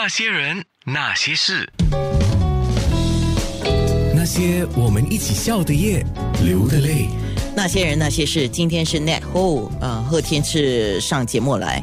那些人，那些事，那些我们一起笑的夜，流的泪。那些人那些事，今天是 Net Ho，呃，贺天赐上节目来。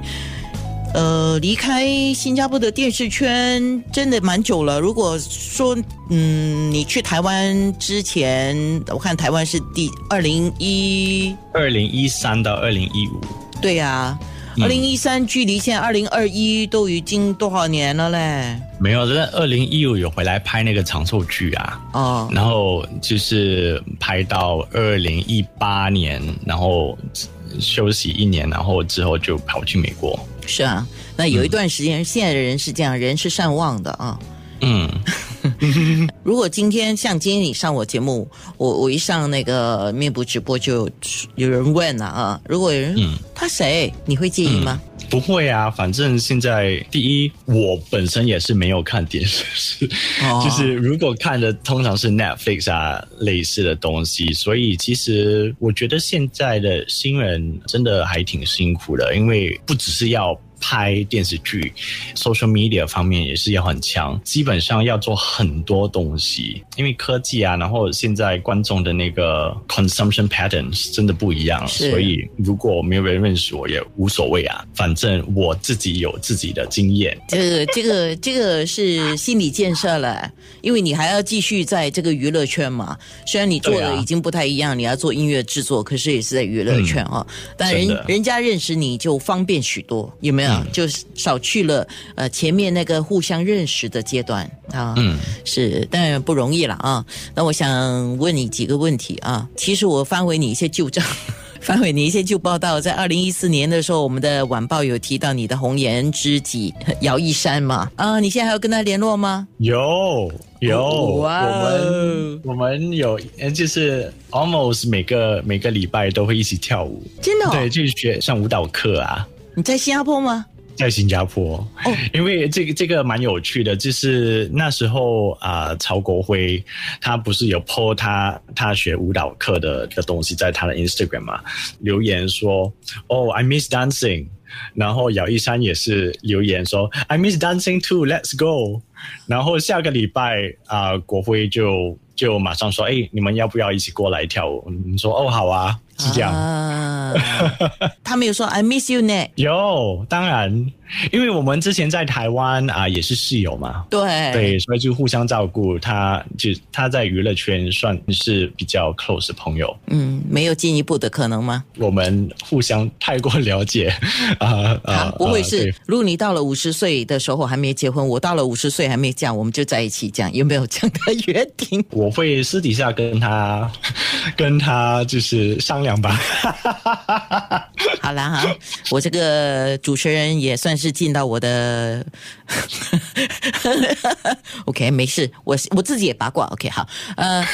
呃，离开新加坡的电视圈真的蛮久了。如果说，嗯，你去台湾之前，我看台湾是第二零一，二零一三到二零一五，对呀、二零一三距离现在二零二一都已经多少年了嘞？没有，在二零一五有回来拍那个长寿剧啊，哦，然后就是拍到二零一八年，然后休息一年，然后之后就跑去美国。是啊，那有一段时间，现在的人是这样，人是善忘的啊。嗯，如果今天像今天你上我节目，我我一上那个面部直播就有人问了啊，如果有人、嗯他谁，你会介意吗？不会啊，反正现在第一，我本身也是没有看电视，哦 就是如果看的通常是 Netflix 啊类似的东西，所以其实我觉得现在的新人真的还挺辛苦的，因为不只是要。拍电视剧，social media 方面也是要很强，基本上要做很多东西，因为科技啊，然后现在观众的那个 consumption patterns 真的不一样，所以如果没有人认识我也无所谓啊，反正我自己有自己的经验。这个这个这个是心理建设了，因为你还要继续在这个娱乐圈嘛。虽然你做的已经不太一样，你要做音乐制作，可是也是在娱乐圈啊。但人人家认识你就方便许多，有没有？就是少去了呃前面那个互相认识的阶段啊。嗯，是，当然不容易了啊。那我想问你几个问题啊。其实我翻回你一些旧账。翻回你一些旧报道，在二零一四年的时候，我们的晚报有提到你的红颜知己姚一山嘛？啊，你现在还有跟他联络吗？有有，哇哦我们我们有，呃就是 almost 每个每个礼拜都会一起跳舞，真的、哦？对，去学上舞蹈课啊。你在新加坡吗？在新加坡，因为这个这个蛮有趣的，就是那时候啊、曹国辉他不是有 po 他他学舞蹈课的的东西在他的 Instagram 嘛，留言说哦、I miss dancing，然后姚一山也是留言说 I miss dancing too，Let's go，然后下个礼拜啊、国辉就就马上说哎你们要不要一起过来跳舞？你说哦好啊，是这样。啊，他没有说 I miss you 呢。有，当然，因为我们之前在台湾啊、也是室友嘛，对对，所以就互相照顾。他就他在娱乐圈算是比较 close 的朋友，嗯，没有进一步的可能吗？我们互相太过了解 啊啊啊，不会啊是对，如果你到了五十岁的时候还没结婚，我到了五十岁还没嫁，我们就在一起，这样有没有这样的约定？我会私底下跟他跟他就是商量吧。好啦哈，我这个主持人也算是尽到我的，OK，没事，我我自己也八卦，OK，好，呃，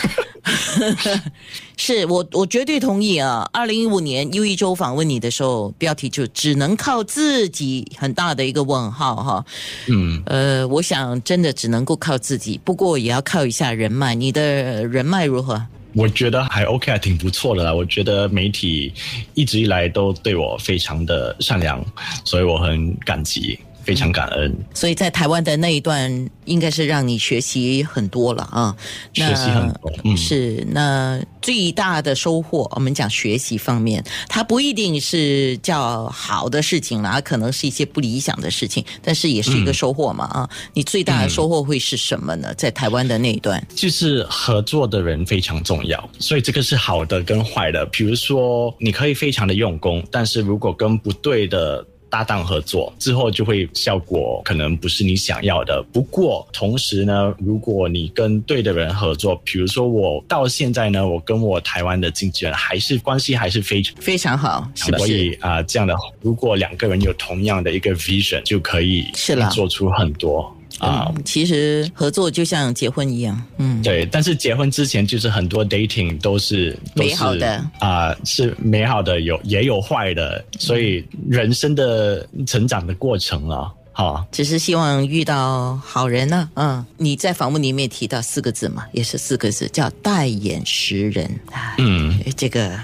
是我我绝对同意啊。二零一五年又一周访问你的时候，标题就只能靠自己，很大的一个问号哈。嗯，呃，我想真的只能够靠自己，不过也要靠一下人脉。你的人脉如何？我觉得还 OK，还挺不错的啦。我觉得媒体一直以来都对我非常的善良，所以我很感激，非常感恩。所以在台湾的那一段，应该是让你学习很多了啊。那学习很多嗯是那最大的收获，我们讲学习方面，它不一定是叫好的事情啦，可能是一些不理想的事情，但是也是一个收获嘛啊。你最大的收获会是什么呢？在台湾的那一段，就是合作的人非常重要，所以这个是好的跟坏的。比如说，你可以非常的用功，但是如果跟不对的搭档合作之后，就会效果可能不是你想要的。不过同时呢，如果你跟对的人合作，比如说我到现在呢，我跟我台湾的经纪人还是关系还是非常。非常好，所以是？啊、这样的，如果两个人有同样的一个 vision，就可以是啦做出很多啊、嗯，其实合作就像结婚一样，嗯，对，但是结婚之前就是很多 dating 都是都是美好的。啊、是美好的，有也有坏的，所以人生的成长的过程啊，好，只是希望遇到好人呢、嗯，你在访问里面提到四个字嘛，也是四个字，叫代眼识人。哎嗯，这个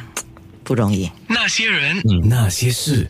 不容易。那些人，那些事。